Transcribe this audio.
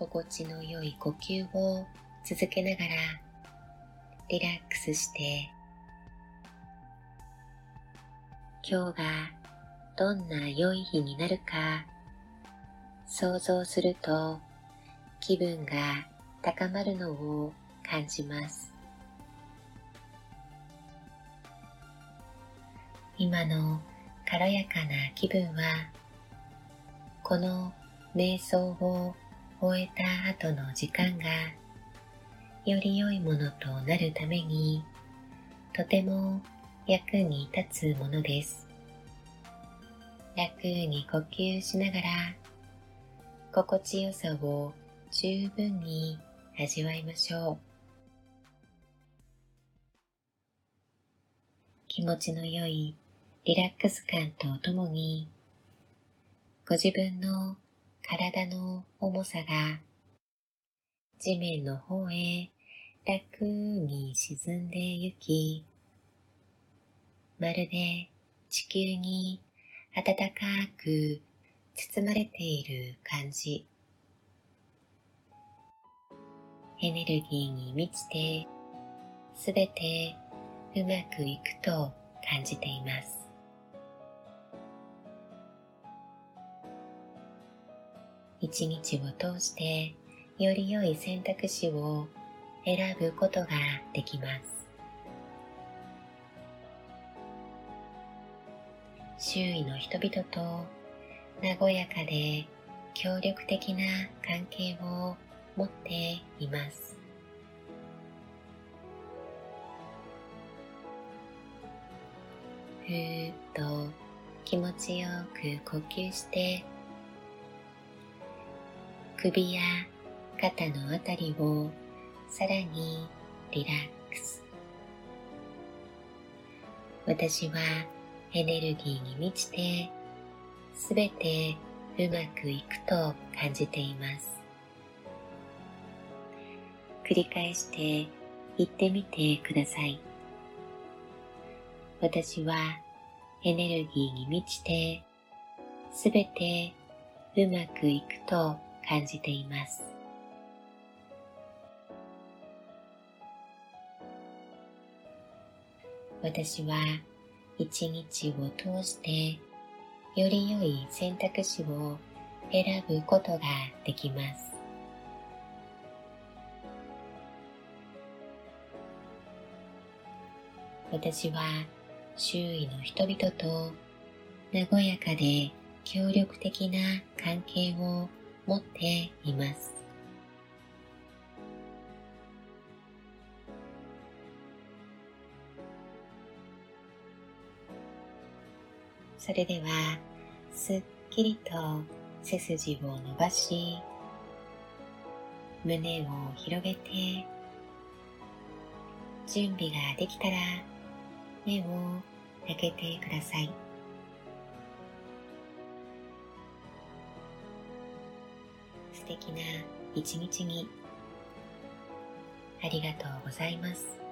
心地の良い呼吸を続けながらリラックスして今日がどんな良い日になるか想像すると気分が高まるのを感じます。今の軽やかな気分はこの瞑想を終えた後の時間がより良いものとなるためにとても役に立つものです。楽に呼吸しながら心地よさを十分に味わいましょう。気持ちの良いリラックス感とともにご自分の体の重さが地面の方へ楽に沈んでゆき、まるで地球に暖かく包まれている感じ。エネルギーに満ちて、すべてうまくいくと感じています。一日を通してより良い選択肢を選ぶことができます。周囲の人々と和やかで協力的な関係を持っています。ふーっと気持ちよく呼吸して首や肩のあたりをさらにリラックス。私はエネルギーに満ちてすべてうまくいくと感じています。繰り返して言ってみてください。私はエネルギーに満ちてすべてうまくいくと感じています私は一日を通してより良い選択肢を選ぶことができます。私は周囲の人々と和やかで協力的な関係を持っています。それでは、すっきりと背筋を伸ばし、胸を広げて、準備ができたら目を開けてください。素敵な一日にありがとうございます。